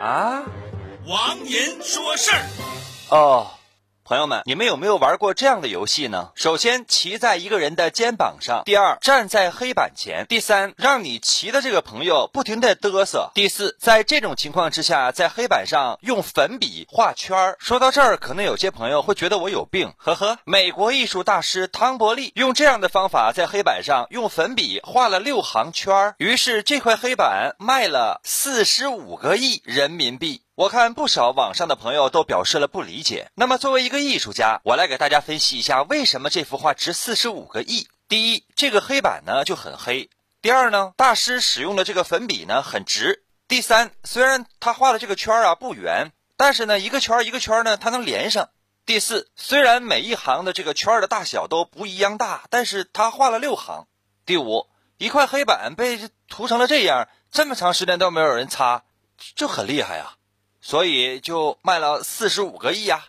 啊，王银说事儿。哦。朋友们，你们有没有玩过这样的游戏呢？首先，骑在一个人的肩膀上；第二，站在黑板前；第三，让你骑的这个朋友不停的嘚瑟；第四，在这种情况之下，在黑板上用粉笔画圈儿。说到这儿，可能有些朋友会觉得我有病，呵呵。美国艺术大师汤伯利用这样的方法在黑板上用粉笔画了六行圈儿，于是这块黑板卖了四十五个亿人民币。我看不少网上的朋友都表示了不理解。那么，作为一个艺术家，我来给大家分析一下为什么这幅画值四十五个亿。第一，这个黑板呢就很黑；第二呢，大师使用的这个粉笔呢很直；第三，虽然他画的这个圈啊不圆，但是呢一个圈一个圈呢它能连上；第四，虽然每一行的这个圈的大小都不一样大，但是他画了六行；第五，一块黑板被涂成了这样，这么长时间都没有人擦，就很厉害啊。所以就卖了四十五个亿呀。